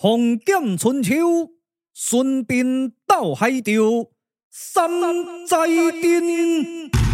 风景春秋，孙膑到海潮，三寨阵。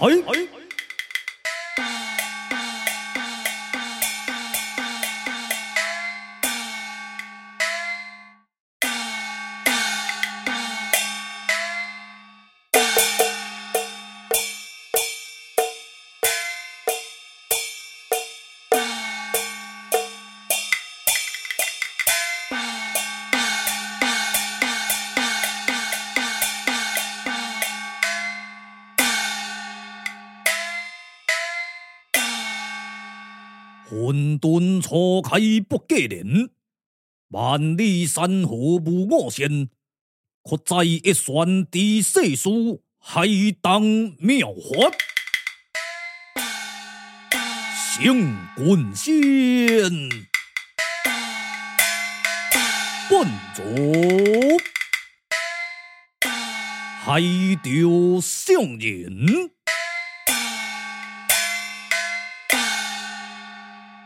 哎混沌初开不计年，万里山河无我先。却在一旋的世事，海东妙法，成君仙，本座海潮上人。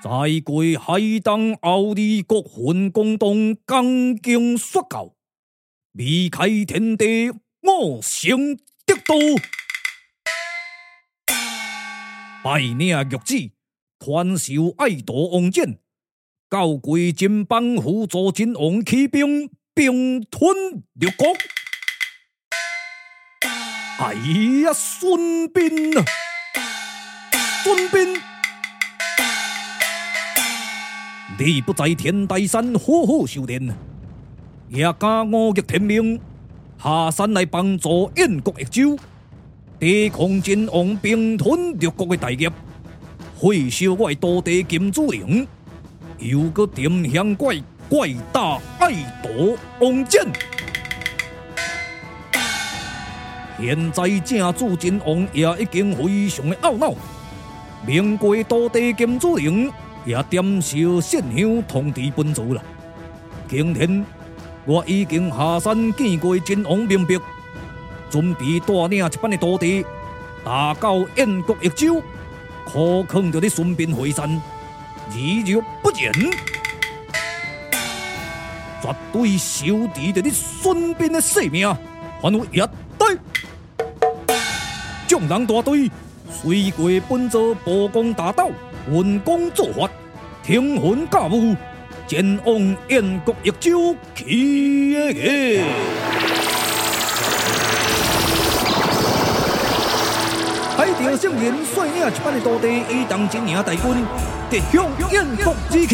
在过海东奥利国分共同讲经说教，离开天地我成得道，拜领玉旨，传授爱徒王翦，高贵金榜辅助晋王起兵并吞六国。哎呀，孙膑啊，孙膑！你不在天台山好好修炼，也敢忤逆天命，下山来帮助燕国益州，抵抗晋王并吞六国的大业，毁烧我的土地金子陵，又阁点香怪怪大爱夺王翦。现在正主晋王也已经非常的懊恼，明过土地金子陵。也点烧线香通知本族了。今天我已经下山见过晋王明白，准备带领一班的土地，打到燕国益州，可肯着你孙膑回山，如若不然，绝对烧敌着你孙膑的性命，还我一代。众人大队随过本座波光大道。运功作法，听魂驾雾，前往燕国益州去。海潮圣人率领一般的徒弟，以同一名大军，直向燕国而去。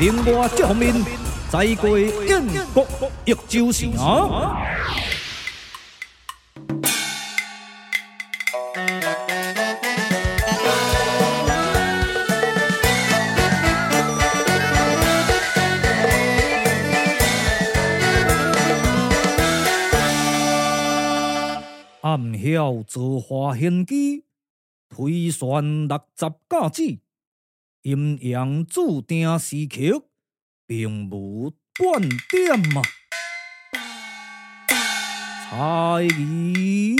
另外这方面，在过燕国益州时晓造化献机，推算六十甲子，阴阳注定时刻，并无半点啊！猜疑，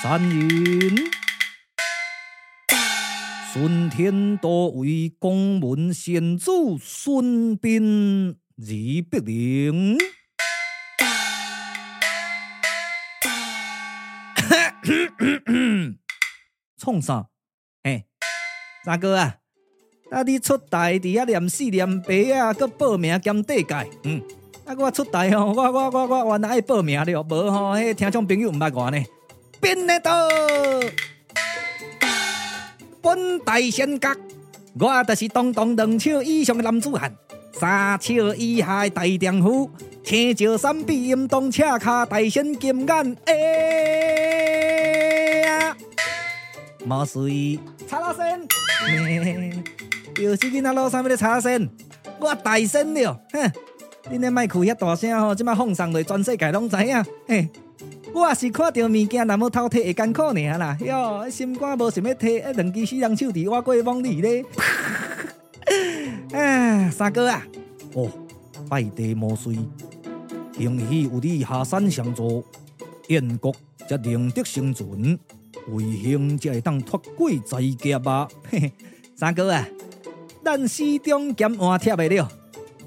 三人，顺天都为公门先祖孙膑而必灵。创啥？哎，三哥啊，啊你出台伫遐念四念白啊，搁报名兼地界。嗯，啊我出台吼，我我我我原来爱报名了，无吼，迄听众朋友毋捌我呢。变得到，本台仙阁，我就是堂堂两尺以上的男子汉，三尺以下的大丈夫，青石山比阴东赤脚大仙金眼，哎呀！毛遂查拉仙，又是囡仔路上面的查拉仙，我大声了，哼！恁咧卖开遐大声吼，即摆放送落全世界拢知影，嘿！我也是看到物件，那么偷摕会艰苦尔啦，哟，心肝无想要摕，一两支死人手伫我过往里咧。哎，三哥啊，哦，拜地毛遂，幸喜有你下山相助，燕国则宁得生存，为兄才会当脱过灾劫啊！嘿嘿，三哥啊，咱始终兼换贴的了。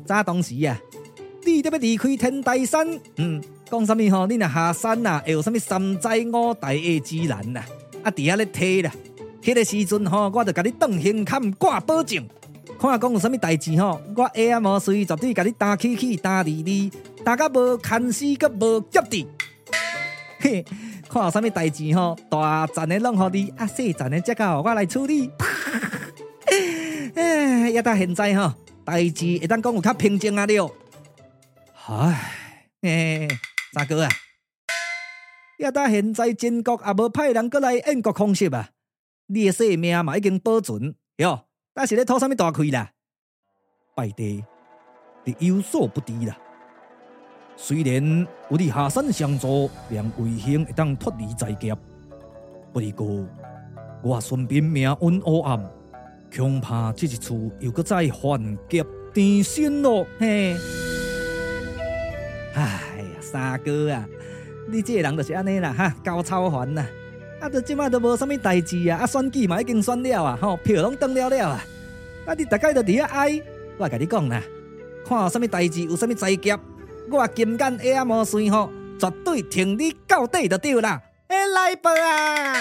早当时啊，你得要离开天台山，嗯。讲什么吼？你若下山啊，会有什么三灾五大的之难呐？啊，伫遐咧提啦，迄个时阵吼，我就甲你当胸坎挂保证，看讲有啥物代志吼，我下啊毛遂绝对甲你担起起担离离，大家无牵丝阁无接地。嘿，看有啥物代志吼，大赞的拢互你，啊细赞的则交我来处理。哎，也到现在吼，代志会当讲有较平静啊了。唉，嘿。大哥啊，要到现在秦国也无派人过来燕国空袭啊！你的性命嘛已经保存哟，但是咧讨啥物大亏啦？败地，你有所不知啦。虽然有你下山相助，让魏兄会当脱离灾劫，不过我顺便命运黑暗，恐怕这一次又搁再反劫天心咯。嘿，唉。三哥啊，你这个人就是安尼啦，哈，高超凡呐，啊，都即摆都无啥物代志啊，啊，选举嘛已经选了啊，吼，票拢登了了啊，啊，你大概都伫遐哀，我甲你讲啦，看有啥物代志，有啥物灾劫，我金眼下毛遂吼，绝对挺你到底就对啦，哎，来报啊，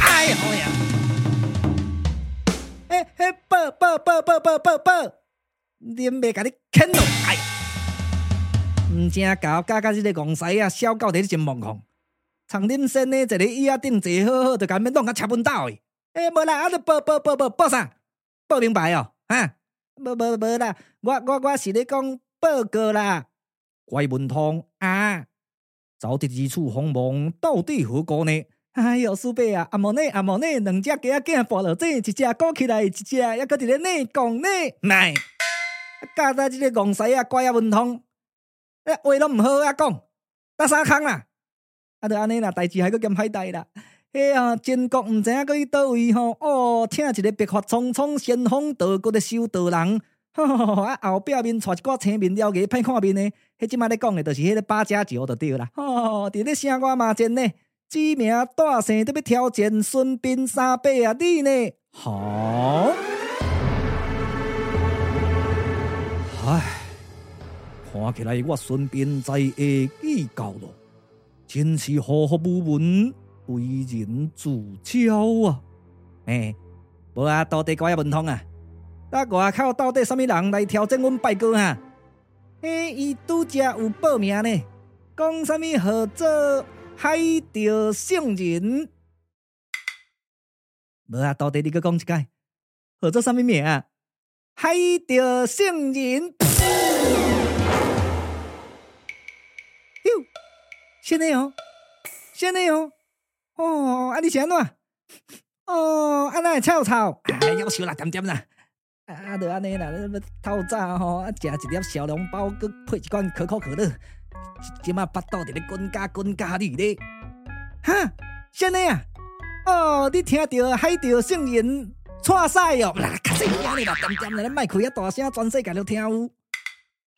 哎呀，好呀，哎哎，报报报报报报报。恁袂甲你牵落来，毋正搞搞甲这个戆西啊，小狗在真茫狂。从恁先呢，坐咧椅仔顶坐好好，就甲恁弄甲吃畚斗诶。哎，无啦，啊，着报报报报报啥？报明白哦，哈？无无无啦，我我我是咧讲报告啦。怪文通啊，走得二处鸿蒙，到底何故呢？哎哟，苏伯啊，阿莫呢阿莫呢，两只鸡仔囝跋落井，一只顾起来，一只还搁伫咧呢讲呢，卖。加在这个戆西啊，怪啊文通，诶，话拢毋好啊讲，搭三空啦，啊，就安尼啦，代志还搁兼歹代啦。嘿啊，秦国毋知影搁去倒位吼，哦，请一个白发苍苍、仙风道骨的修道人，吼吼吼，啊后壁面带一挂青面獠牙、歹看面的，迄即马咧讲的，就是迄个八家将就对啦。吼，伫咧声我嘛真呢，知名带姓都要挑战孙膑三伯啊，你呢？好。唉，看起来我孙膑在下已到了，真是好好无闻，为人自招啊！哎，无啊，到底怪文通啊？那外口到底什么人来挑战阮拜哥啊？哎，伊拄则有报名呢，讲什么合作海钓圣人？无啊，到底你搁讲一解，合作什么名啊？海钓圣人，哟，现在哦，现在哦，哦，啊你是安怎？哦，安那臭臭，哎，夭寿啦，点点啦，啊，就安尼啦，要透早吼，啊，食一粒小笼包，搁配一罐可口可乐，今麦巴肚伫咧滚咖滚咖哩咧，哈，现在啊，哦，你听到海钓圣人？错赛哦！啦，卡死你啊！你啦，点点来，卖开啊大声，全世界都听有。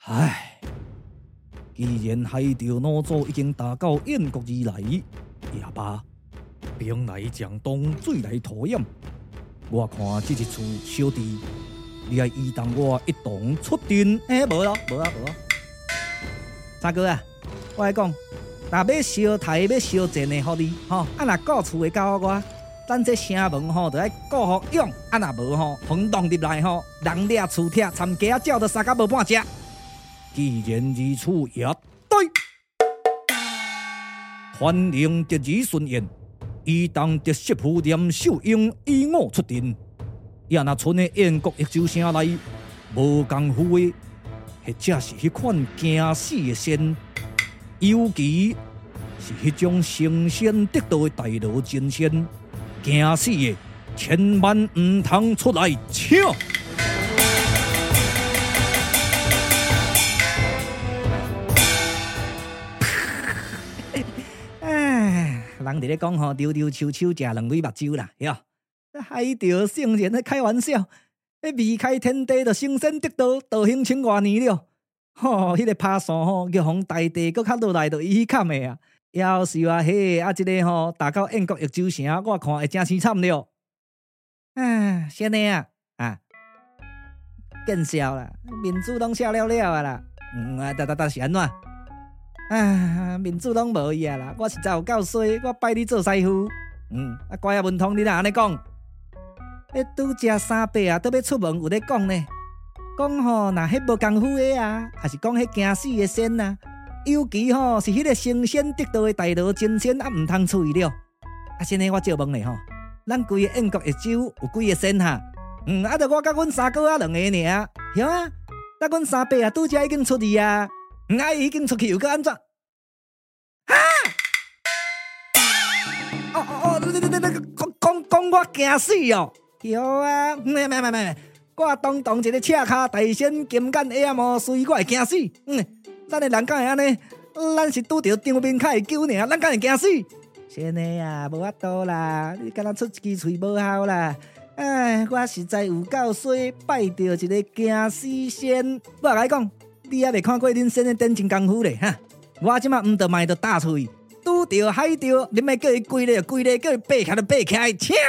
唉，既然海钓老祖已经打到燕国而来，也罢，兵来将挡，水来土掩。我看这一次小弟，你要依当我一同出阵？哎，无咯，无啊，无啊。三哥啊，我来讲，若要烧台要烧钱的，好你吼，啊若告厝的交我。咱这城门吼，就爱顾好用，啊若无吼，轰动入来吼，人掠厝拆，参加鸟都杀甲无半只。既然如此，也对。欢迎得以顺延，伊当得媳妇连秀英以我出阵。也若剩的燕国一州城内无功夫的，或者是迄款惊死的仙，尤其是迄种成仙得道的大罗真仙，惊死的千万毋通出来抢。人伫咧讲吼，丢丢秋秋食两蕊目睭啦，哟！海钓圣人咧开玩笑，迄离开天地就升仙得道，道行千外年了。吼，迄个拍山吼，玉皇大帝搁较落来就伊去砍的啊！夭寿啊嘿，啊，即个吼，打到燕国益州城，我看会真凄惨了。啊，先生啊，啊，见笑啦，面子拢笑了了啊啦，嗯啊，哒哒哒是安怎？啊，面子拢无伊啊啦！我实在有够衰，我拜你做师傅。嗯，啊，乖啊，文通，你若安尼讲，迄拄只三伯啊，都要出门有咧讲呢。讲吼，若迄无功夫的啊，还是讲迄惊死的仙啊？尤其吼是迄个成仙得道的大罗真仙啊，毋通处理了。啊，现在我借问你吼，咱规个燕国一州有几个仙哈？嗯，啊，着我甲阮三哥啊两个尔，晓啊？那阮三伯啊，拄只已经出去啊。唔爱已经出去又搁安怎？哈！哦哦哦！你你你你讲讲讲我惊死哦！有啊！唔系唔系唔系，我当当一个赤卡大仙金刚 A M 随我会惊死。嗯，咱的人敢会安尼？咱是拄着张面开救尔，咱敢会惊死？先生啊，无法度啦！你敢若出一支嘴无效啦！哎，我实在有够衰，拜着一个惊死仙。我来讲。你还未看过恁仙的点睛功夫咧哈！我即马毋得卖着大喙，拄着海着，你咪叫伊跪咧跪咧，叫伊爬起来爬起来，请！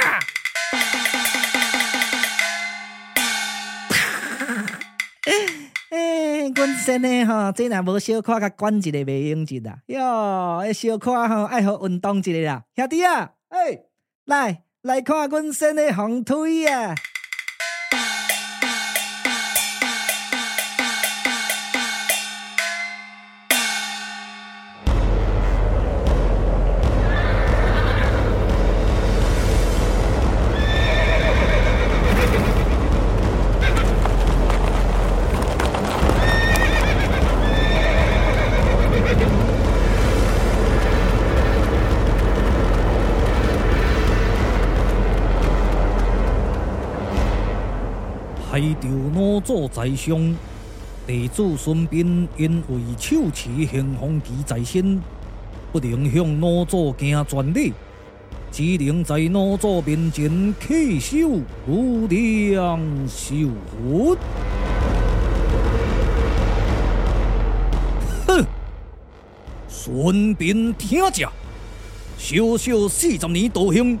哎，阮仙的吼，这若无小可甲管一个袂用劲啦，哟，小可吼爱好运动一个啦，兄弟啊，哎，来来看阮仙的红腿啊！海钓老祖在上，弟子孙膑因为手持咸丰旗在身，不能向老祖行全礼，只能在老祖面前稽首无量寿佛。哼！孙膑听着，小小四十年道行。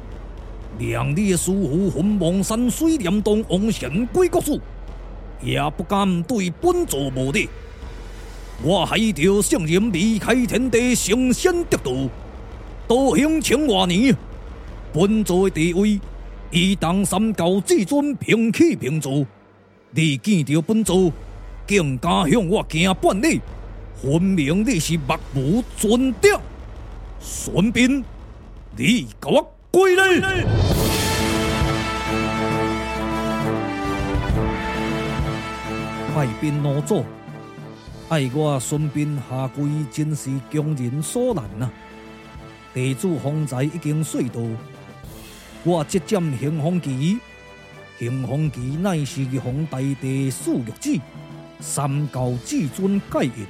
两你的师父分王山水帘洞王仙贵国师，也不敢对本座无礼。我海钓圣人离开天地，成仙得道，道行千万年。本座的地位，已当三教至尊平起平坐。你见着本座，更加向我行半礼，分明你是目无尊长。孙膑，你给我！归来！快变老祖，爱我孙膑下跪，真是强人所难呐！弟子方才已经说道，我即将咸丰旗，咸丰旗乃是玉皇大帝赐玉旨，三教至尊盖印，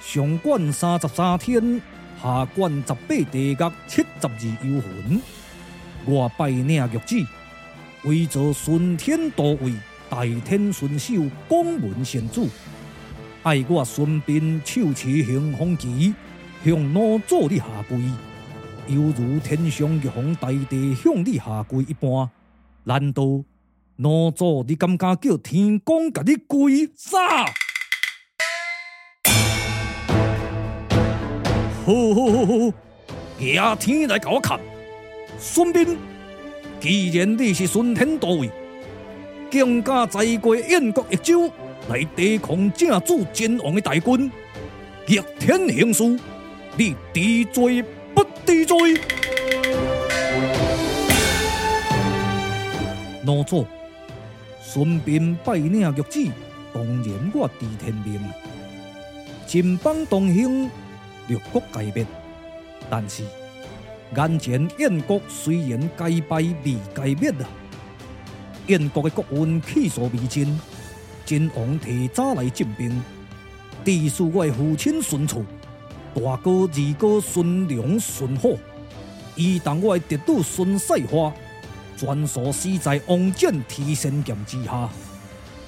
上管三十三天。下管十八地狱七十二幽魂，我拜领玉旨，为做顺天道位、大天顺守、广门仙子。爱我孙膑手持雄风旗，向老祖你下跪，犹如天上玉皇大帝向你下跪一般。难道老祖你敢敢叫天公甲你跪啥？好好好好，仰天来给我看，孙膑，既然你是顺天大位，更加在过燕国益州来抵抗正主真王的大军，逆天行事，你治罪不治罪？老祖，孙膑拜领玉旨，当然我知天命。秦邦同兴，六国皆灭，但是眼前燕国虽然皆败未皆灭啊！燕国的国运气数未尽，晋王提早来进兵，致使我的父亲孙策、大哥二哥孙良、孙虎，以及我的嫡子孙世华，全数死在王翦提神剑之下。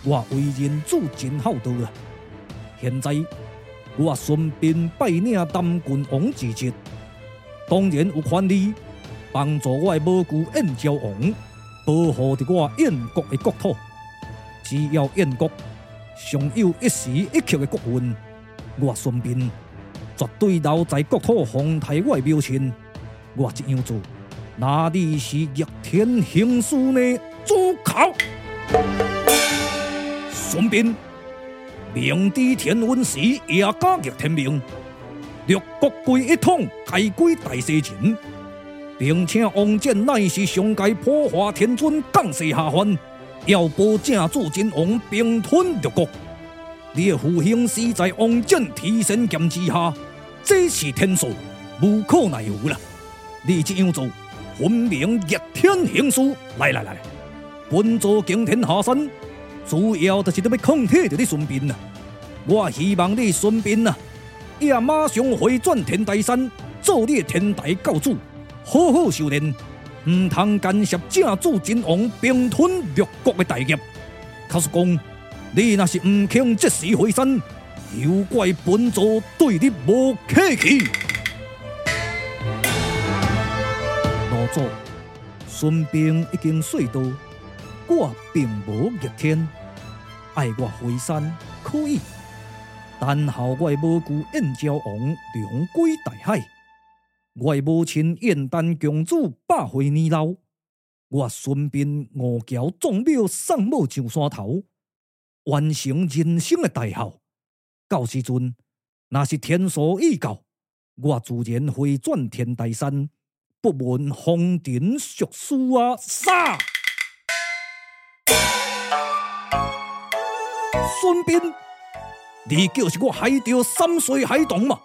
我为人子真厚道啊！现在我顺便拜领南郡王之职，当然有权利帮助我的母舅燕昭王。保护着我燕国的国土，只要燕国尚有一时一刻的国运，我孙膑绝对留在国土奉替我的母亲。我这样做，哪里是逆天行事呢？住口！孙膑明知天运时，也敢逆天命，六国归一统，开归大西秦。并且王翦乃是上界破化天尊降世下凡，要保正主真王并吞六国。你的父兄死在王翦提神剑之下，这是天数，无可奈何了。你这样做，分明逆天行事。来来来，本座惊天下山，主要就是要抗体着你孙膑呐。我希望你孙膑啊，也马上回转天台山，做你的天台教主。好好修炼，唔通干涉正主真王并吞六国的大业。卡叔公，你若是唔肯即时回山，休怪本座对你无客气。老祖，孙膑已经说道，我并无逆天，爱我回山可以，但后我无辜燕昭王龙归大海。我母亲燕丹公主百岁年老，我孙膑五桥壮庙送母上山头，完成人生的大孝。到时阵，若是天数已到，我自然回转天台山，不问红尘俗事啊！杀！孙膑，你就是我害掉三岁孩童嘛？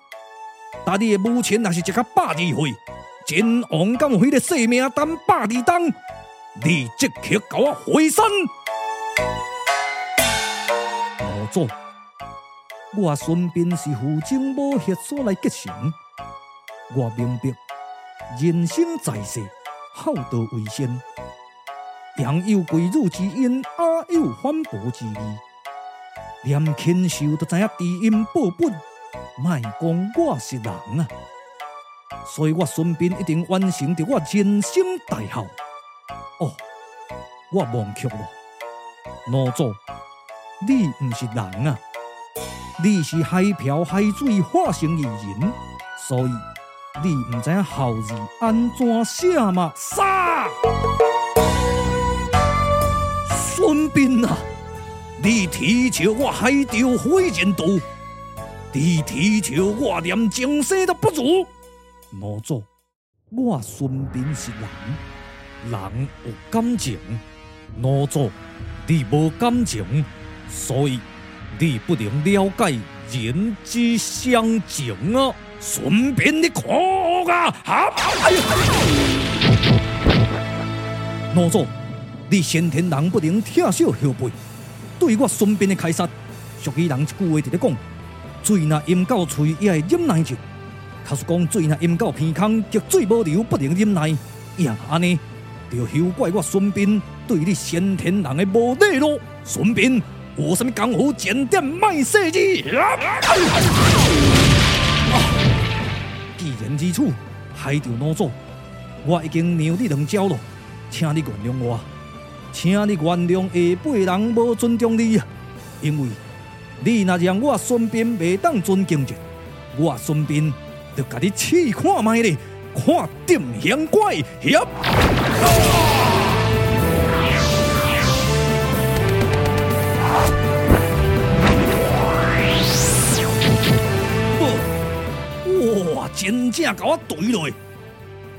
但你的母亲若是一个百二岁，真王敢为了性命担百二当，你即刻给我回身。老祖，我孙膑是父精母血所来结成，我明白人生在世，厚道为先，阳有贵辱之因，阿有反哺之义，念亲授都知影知音报本。卖讲我是人啊，所以我孙膑一定完成着我人生大孝。哦，我忘却了，老祖，你唔是人啊，你是海漂海水化成的人，所以你唔知影孝字安怎写吗？杀！孙膑啊，你提笑我害掉非人道。你提笑我连正事都不如，老祖，我孙膑是人，人有感情，老祖，你无感情，所以你不能了解人之相情啊！孙膑，你可恶啊！老祖，你先天人不能疼惜后辈，对我孙膑的开杀，属于人一句话直咧讲。水若淹到嘴，也会忍耐住。卡说讲，水若淹到鼻孔，极水无流，不能忍耐。呀，安尼就休怪我孙膑对你先天人的无礼咯。孙膑有什么功夫，检点卖世字。既然如此，害着老祖，我已经让你两招了，请你原谅我，请你原谅下辈人无尊重你啊，因为。你若让我孙膑未当尊敬者，我孙膑就甲你试看觅咧，看点显怪侠。哇！真正甲我怼落，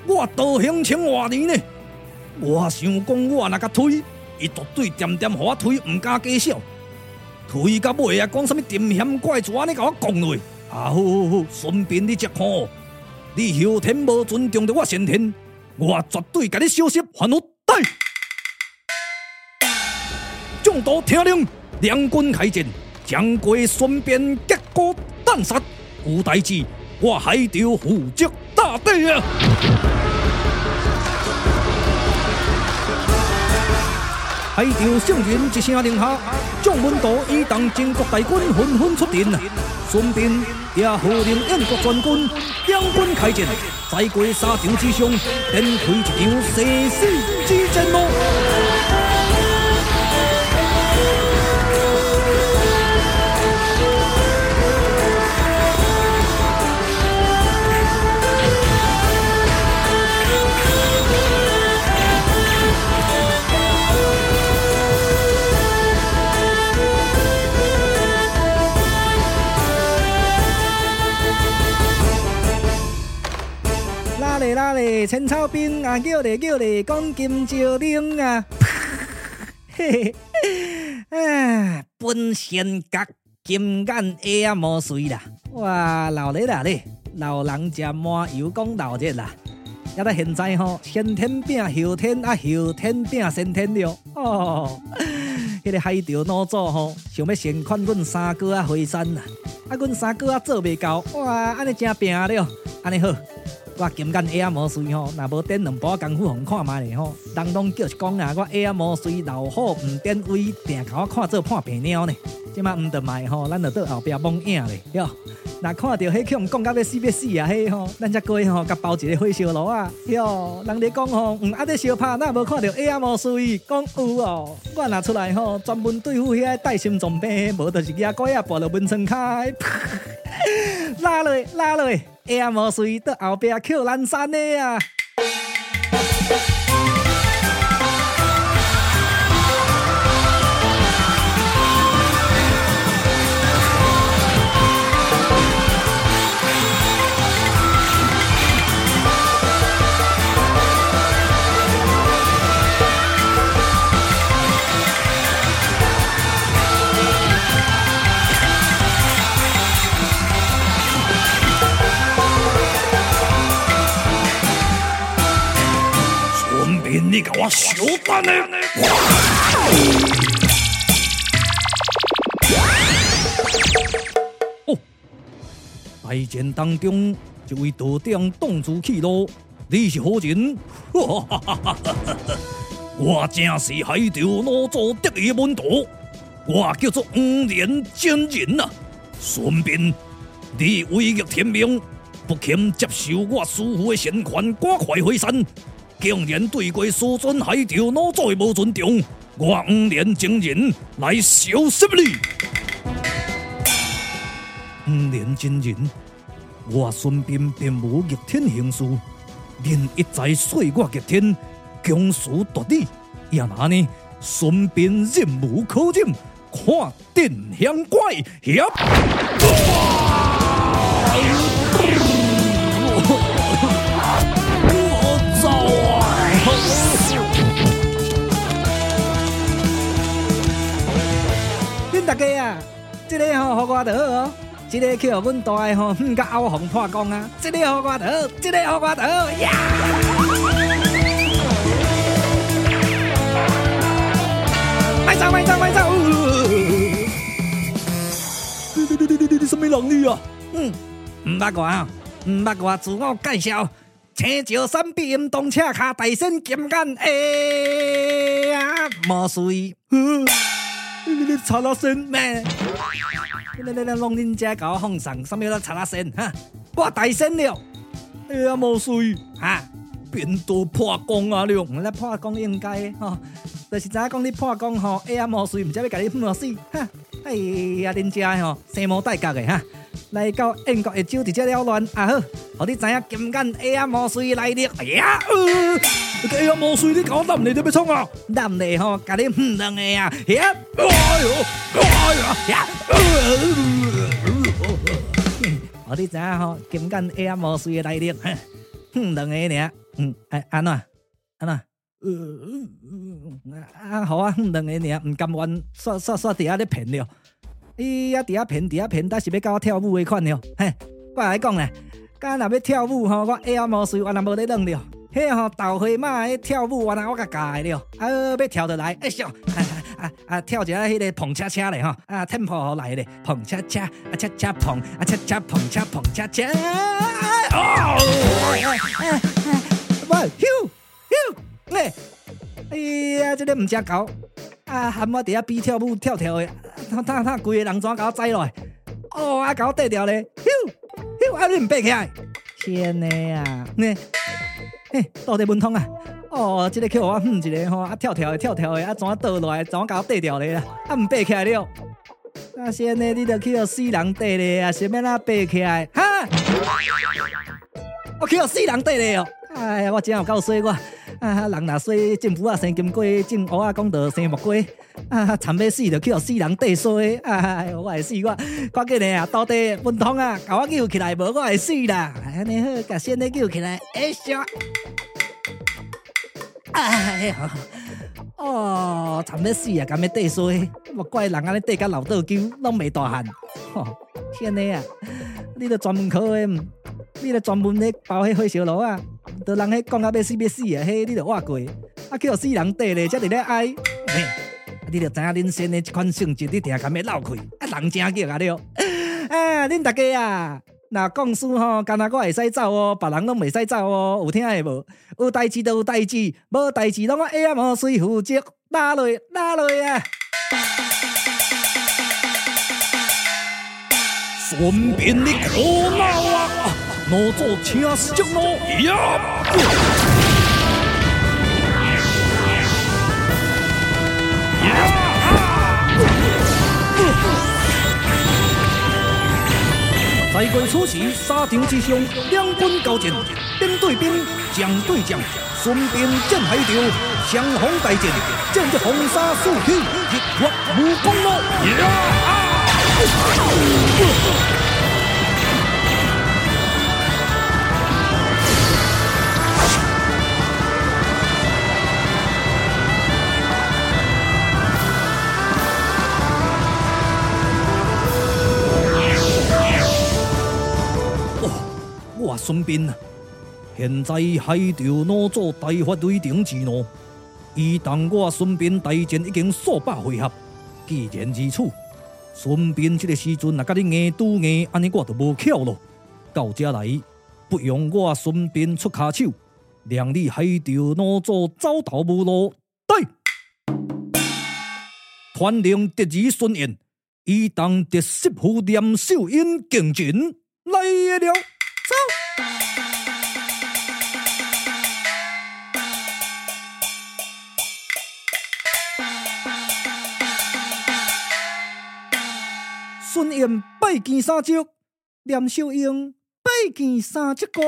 我道行情偌年呢，我想讲我若甲推，伊绝对点点互我推，毋敢假笑。推到尾啊，讲什么阴险怪主安尼甲我讲落去。啊，好好好，顺便你只看，你后天无尊重着我先天，我绝对甲你收拾还有带。众多听令，两军开战，将归顺便结果弹杀，有代志，我海潮负责大队啊！海潮圣人一声令下，将门徒以当靖国大军纷纷出阵，顺便也号令燕国全军两军开战，在过沙场之上，展开一场生死之战咯。嘞，千草兵啊，叫嘞叫嘞，讲金朝令啊，嘿嘿，啊，本仙阁金眼下啊，无水啦，哇，闹热啦嘞，老人食满油讲闹热啦，要到现在吼，先天病后天啊，后天病先天了，哦，迄个海潮老祖吼，想要先款阮三哥啊回山啊，啊，阮三哥啊做未到，哇，安尼真拼了，安尼好。我金刚下啊无水吼，若无点两波功夫互看觅咧吼，人拢叫一讲啊，我下啊无水，老虎毋点位，定甲我看做破病鸟呢。即马毋得卖吼，咱着倒后壁蒙影咧，哟。若看到迄去，毋讲甲要死要死啊，迄吼，咱则过吼，甲包一个火烧炉啊，哟。人哋讲吼，毋阿得相拍，哪无看到下啊无水，讲有哦。我若出来吼，专门对付遐带心脏病，无着是野狗仔跋落温泉开，拉落拉落。下无水，到后壁捡南山的啊！你给我小胆呢！哦，大战当中，一位道长挡住去路，你是何人？我正是海潮老祖得意门徒，我叫做五连真人啊。顺便，你违逆天命，不肯接受我师父的仙款，赶快回山。竟然对过师尊海潮老祖无尊重，我五连真人来收拾你！五连真人，我孙膑并无逆天行事，人一再说我逆天，强词夺理，也拿呢？孙膑忍无可忍，看定向怪大家啊，这个吼好我得哦，这个去互阮大个吼，唔甲欧红破功啊，这个好我得，这个好我得呀！买走买走买走！你你你你你你什么能力啊？嗯，唔八卦，唔八卦，自我介绍，青石山碧云洞车卡大仙金刚哎呀，无水。你你你查拉仙咩？你你你弄恁遮甲我放松，什么叫查拉仙？哈，我大声了，哎呀，莫水哈，变多破功啊了，我来破功应该哈，就是知影讲你破功吼，哎呀，莫水，唔知要甲你弄死，哈，哎呀，恁遮吼，生毛代价的哈，来到英国一招直接了乱，啊好，互你知影金刚哎呀，无水来历，哎呀。哎呀，无水你搞男的都要冲啊！男的吼，甲你唔两个呀！哎呦，哎呀，我你知影吼，金刚哎呀，无水的来历，哼，两个尔，嗯，哎，安怎，安怎？呃，啊，好啊，两个尔，唔甘愿，煞煞煞伫遐咧骗了，伊啊伫遐骗，伫遐骗，但是要教我跳舞的款了，嘿，我来讲咧，刚若要跳舞吼，我会晓无水，我若无咧弄了，迄吼豆花嘛迄跳舞，我若我甲教的了，啊，要跳得来，哎咻，啊啊，跳一下迄个碰恰恰咧吼，啊，tempo 来咧，碰恰恰，啊恰恰碰，啊恰恰碰恰碰恰恰，哦，哇，咻咻。哎，哎呀，这个唔正搞啊！喊我伫遐比跳舞跳跳的，他他他，规个人怎甲我载落来？哦，啊，搞对调咧，咻咻，啊，你唔爬起来？天哪呀！呢，嘿，到底文通啊？哦，这个叫我哼一个吼，啊，跳跳的跳跳的，啊，怎倒落来？怎搞对调咧？啊，唔爬起来了？啊，先呢，你着去互死人底咧啊？是要哪爬起来？哈！我去互死人底咧哦！哎呀，我真有够衰我。啊！人若说政府啊生金龟，种蚵仔讲得生木龟。啊！惨要死，就去互死人底衰。啊！我会死我，快紧嘞啊！到底文通啊，甲我救起来，无我会死啦！安尼好，甲先你救起来。哎呀！哎呀！哦，惨要死啊！甘要底衰，莫怪人安尼底甲老倒鸠，拢未大汉。吼！天哪啊！你着专门考的，你着专门咧包迄火烧炉啊！都人迄讲啊，要死要死啊！嘿，你着活过，啊，去互死人底咧，才伫咧哀。嘿，啊，你着知影恁先的这款性质，你定敢要闹开，啊，人正叫啊了。啊，恁大家啊，若讲书吼，干那我会使走哦，别人拢袂使走哦，有听诶无？有代志就有代志，无代志拢我下暗无随负责，拉落拉落啊！顺便你可闹啊！老祖请死将喽！呀！在关初时，沙场之上，两军交战，兵对兵，将对将，顺便见海潮，相逢大战，见这红沙四起，一发无功咯！孙膑啊，现在海潮老祖大发雷霆之怒，伊同我孙膑大战已经数百回合。既然如此，孙膑这个时阵若甲你硬拄硬，安尼我就无巧咯。到这来，不用我孙膑出骹手，让你海潮老祖走投无路。对，传令得意孙彦，伊当得媳妇念秀英竞进来了。孙彦拜见三叔，念秀英拜见三叔公，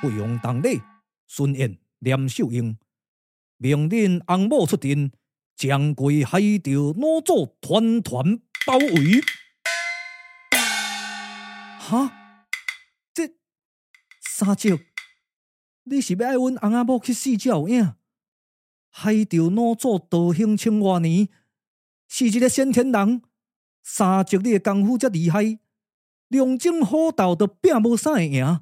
不用当礼。孙彦、念秀英命令翁某出阵，将归海潮老祖团团包围。哈，这三叔，你是要爱阮翁仔某去死才有影？海潮老祖道行千万年。是一个先天人，三叔你的功夫这厉害，龙争虎斗都拼无啥会赢。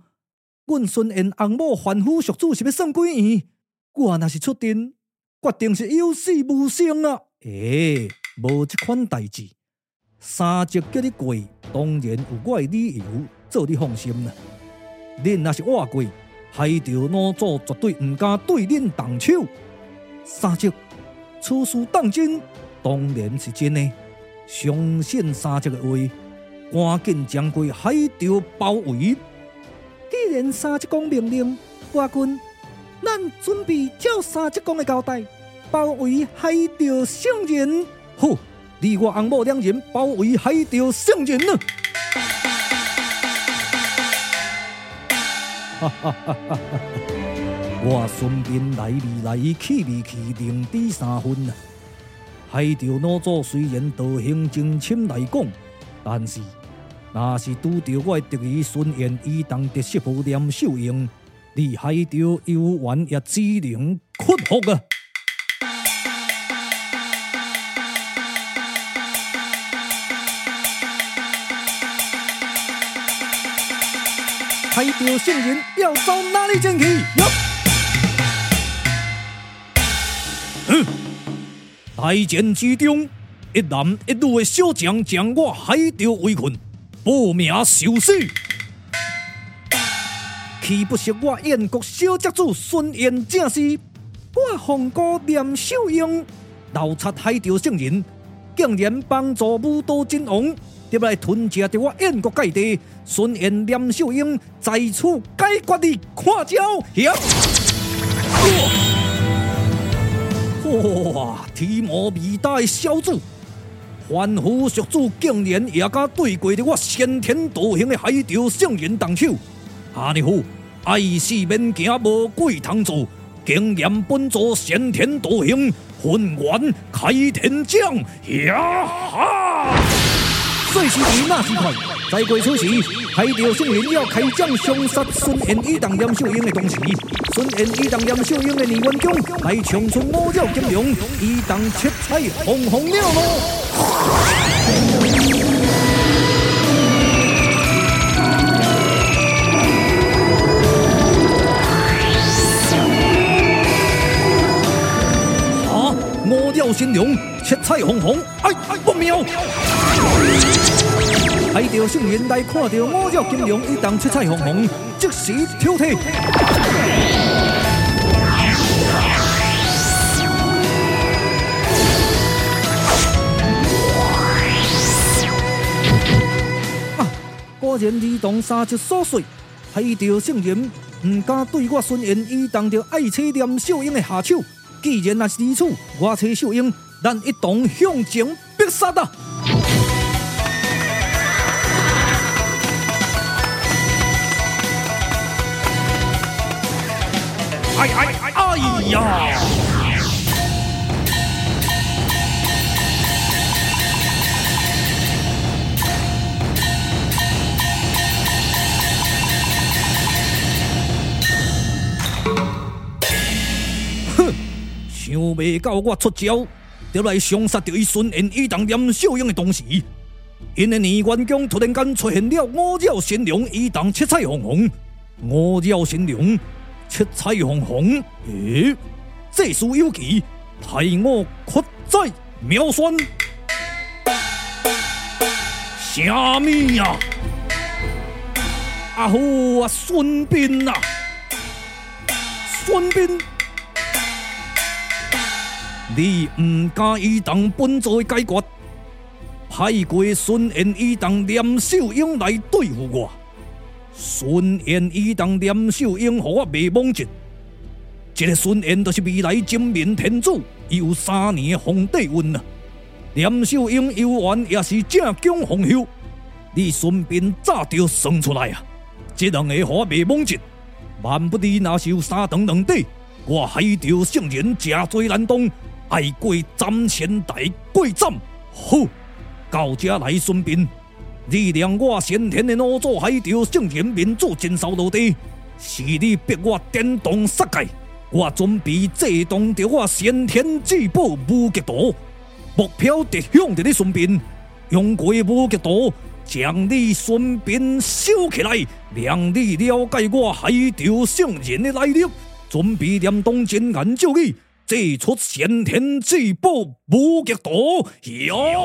阮孙因翁某反腐属主是要算几年？我若是出阵，决定是有死无生啊！诶、无这款代志，三叔叫你过，当然有我的理由，做你放心啦。恁若是我过，海潮老祖绝对毋敢对恁动手。三叔，此事当真？当然是真的，相信三叔的话，赶紧将归海潮包围。既然三叔公命令，我军，咱准备照三叔公的交代，包围海潮圣人。好，你我红某两人包围海潮圣人呢？哈哈哈！哈我孙膑来未来，去未去，另知三分啊！海潮老祖虽然道行真深来讲，但是若是拄着我得意孙彦，伊当得媳妇念秀英，你海盗游玩也只能屈服啊！海盗圣人要走哪里前去？嗯，大战之中，一男一女的小将将我海盗围困，搏命受死。岂不是我燕国小公主孙燕正是？我红姑念秀英，盗贼海盗圣人，竟然帮助武都真王，得来吞食着我燕国盖地。孙燕念秀英在此解决你，看招！呀！哇！天魔未带小子，凡夫俗子竟然也敢对过着我先天道行的海盗圣人动手！阿尼夫，爱死免惊，无鬼通做，经验本座先天道行，浑元开天将！呀哈！岁时比那时快，在过此时，海盗圣人要开将凶杀孙燕仪当念秀英的同时，孙燕仪当念秀英的李元忠来冲出五爪金龙，一当七彩红红鸟咯！啊！五爪神龙，七彩红红，哎哎，不妙！海盗圣人来看到五爪金龙一当七彩虹虹，即时挑剔。啊！果然儿童三七所碎，海盗圣人唔敢对我孙燕仪当着爱妻念秀英的下手。既然那是如此，我妻秀英，咱一同向前必杀啊！哎哎哎呀！哼，想未到我出招，就来相杀掉伊孙燕仪当念秀英的同时，因的年元宫突然间出现了五爪神龙，一当七彩虹虹，五爪神龙。七彩虹虹，诶，这书有奇，替我阔载妙算。虾米呀？阿虎啊，孙膑啊，孙膑，你唔介意当本座解决，派过孙燕仪当念秀英来对付我。孙燕仪当念秀英，互我未忘记。这个孙燕就是未来真命天子，伊有三年的皇帝运啊！念秀英游玩也是正经皇后，你孙斌早就算出来啊！这两个互我未忘记，万不得那是有三长两短，我海盗圣人正罪难当，爱过斩前台过斩，好，到这来孙斌。你让我先天的老祖海盗圣人面子尽扫落地，是你逼我颠倒世界，我准备祭动着我先天至宝无极图，目标直向着你身边，用过无极刀将你身边收起来，让你了解我海盗圣人的来历，准备念动真言咒语，祭出先天至宝无极刀，哟！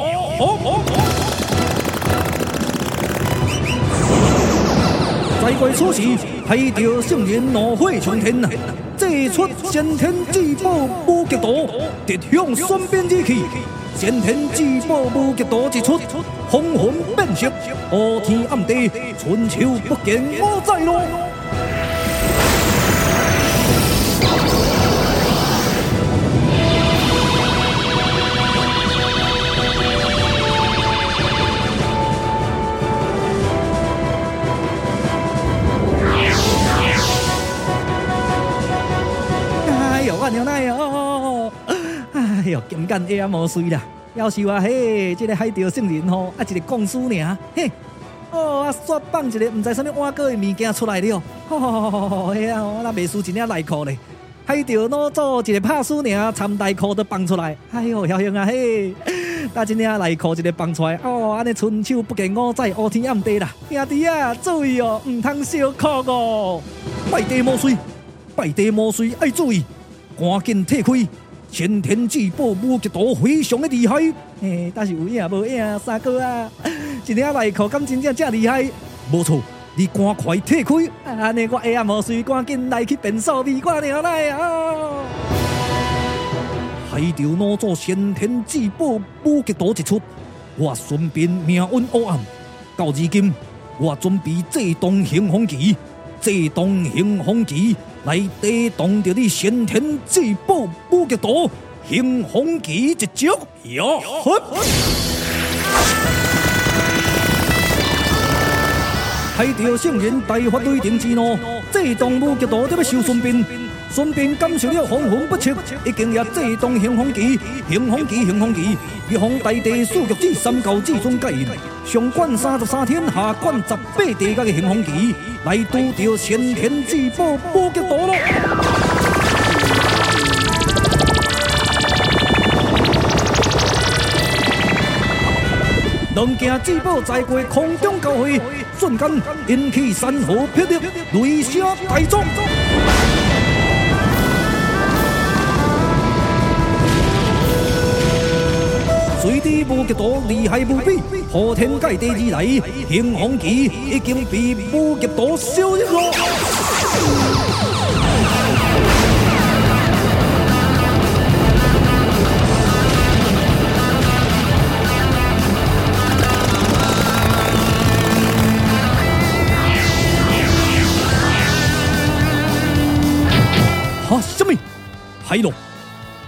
好好好在过此时，海盗圣人怒火冲天呐！祭出先天至宝无极刀，直向孙膑而去。先天至宝无极刀一出，红红变色，乌天暗地，春秋不见五载咯。干也莫水啦！要是话嘿，这个海钓圣人吼，啊，一个公输尔，嘿，哦，啊，煞放一个唔知啥物碗糕的物件出来了，哦，哎呀，我那未输一领内裤嘞，还着攞做一个拍输呢，参内裤都放出来。哎呦，晓兄啊嘿，那今领内裤一个放出来，哦，安尼春秋不见五载，乌天暗地啦，兄弟啊，注意哦，唔通小可哦，拜地莫水，拜地莫水，爱注意，赶紧退开。先天至宝武极道非常的厉害，嘿，但是有影无影，三哥啊，一领内裤敢真正这厉害？无错，你赶快退开！安尼我下暗无事，赶紧来去变数米挂鸟来啊！还着攞做先天至宝武极道一出，我顺便命运黑暗。到如今，我准备这动行风旗，这动兴风旗。来抵挡着你先天至宝无极道兴风旗一招呀！害着圣人大发雷霆之怒，这动无极道得要受顺便，顺便感受了风云不测，已经也这动兴风旗，兴风旗，兴风旗，玉皇大帝赐玉旨三教至尊盖印，上管三十三天，下管十八地界的兴风旗。来拄着先天至宝无极道了，两件至宝在过空中交会，瞬间引起山河霹雳，雷声大作。随着无极道厉害无比，铺天盖地而来，兴风旗已经被无极道烧热了。哈，什么？海龙。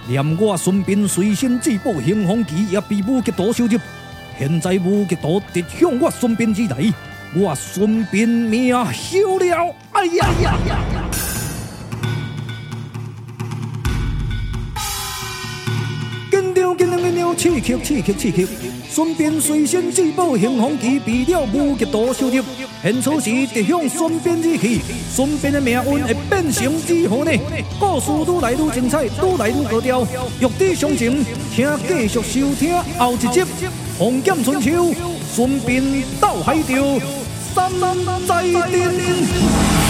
连我孙膑随身至宝兴风旗也被无极道收入，现在无极道直向我孙膑而来，我孙膑命休了。哎呀呀呀！紧张紧张紧张，刺激刺激刺激！顺便随身至宝兴风旗被了无极道收入。现此时直向顺便而去，顺便的命运会变成如何呢？故事愈来愈精彩，愈来愈高调。欲知详情，请继续收听后一集《风剑春秋》，顺便到海钓，三再见。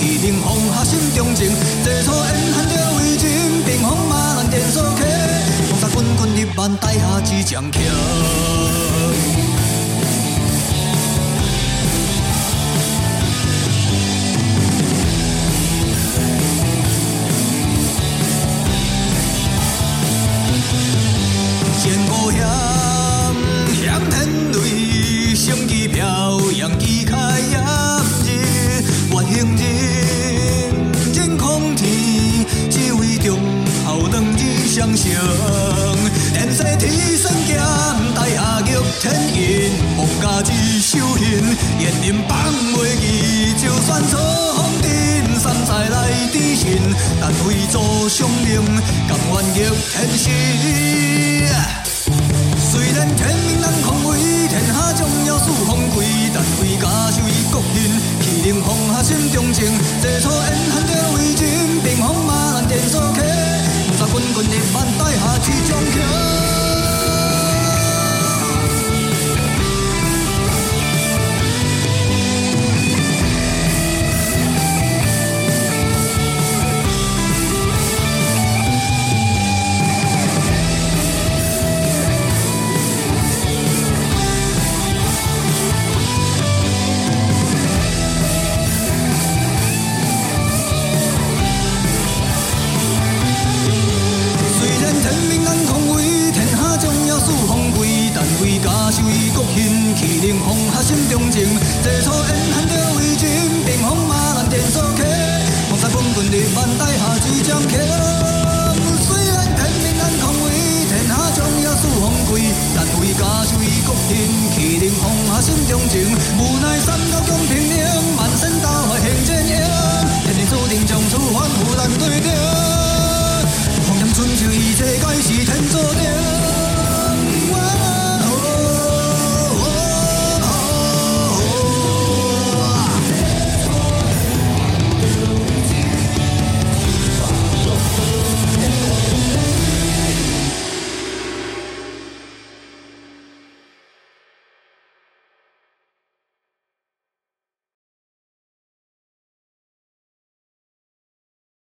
一定放下心中情，最所怨恨着为情。定风马难，情所起风沙滚滚，日槃台下，只将轻。